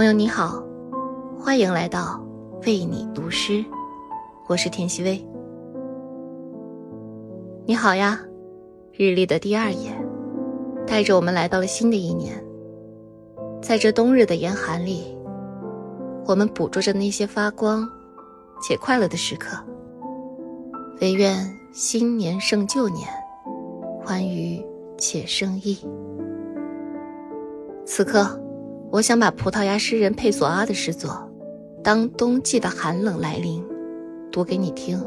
朋友你好，欢迎来到为你读诗，我是田曦薇。你好呀，日历的第二页，带着我们来到了新的一年。在这冬日的严寒里，我们捕捉着那些发光且快乐的时刻。唯愿新年胜旧年，欢愉且胜意。此刻，我想把葡萄牙诗人佩索阿的诗作《当冬季的寒冷来临》读给你听。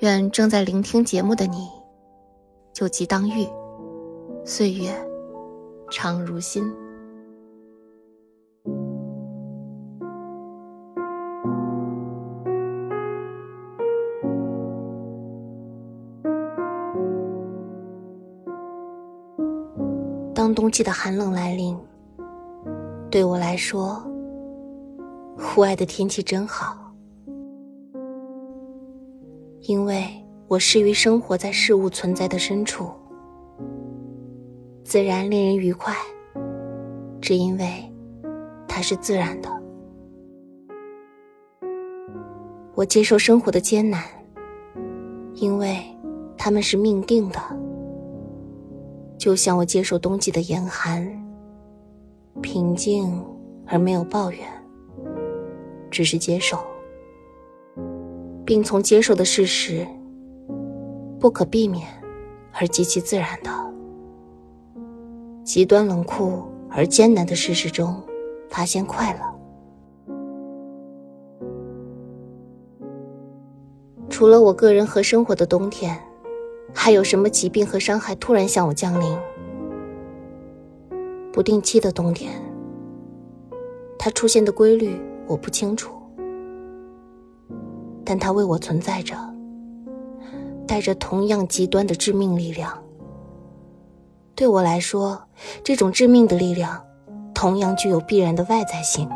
愿正在聆听节目的你，就即当遇，岁月长如新。冬季的寒冷来临，对我来说，户外的天气真好，因为我适于生活在事物存在的深处，自然令人愉快，只因为它是自然的。我接受生活的艰难，因为他们是命定的。就像我接受冬季的严寒，平静而没有抱怨，只是接受，并从接受的事实不可避免而极其自然的极端冷酷而艰难的事实中发现快乐。除了我个人和生活的冬天。还有什么疾病和伤害突然向我降临？不定期的冬天，它出现的规律我不清楚，但它为我存在着，带着同样极端的致命力量。对我来说，这种致命的力量同样具有必然的外在性，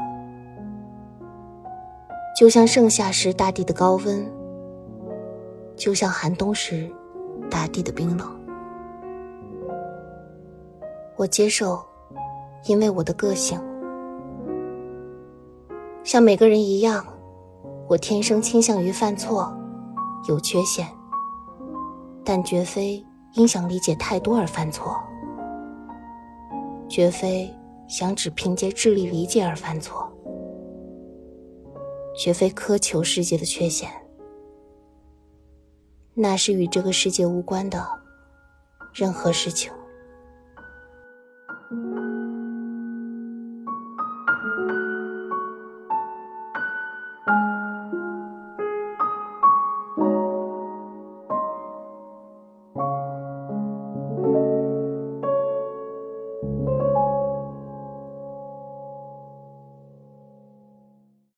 就像盛夏时大地的高温，就像寒冬时。大地的冰冷，我接受，因为我的个性像每个人一样，我天生倾向于犯错，有缺陷，但绝非因想理解太多而犯错，绝非想只凭借智力理解而犯错，绝非苛求世界的缺陷。那是与这个世界无关的任何事情。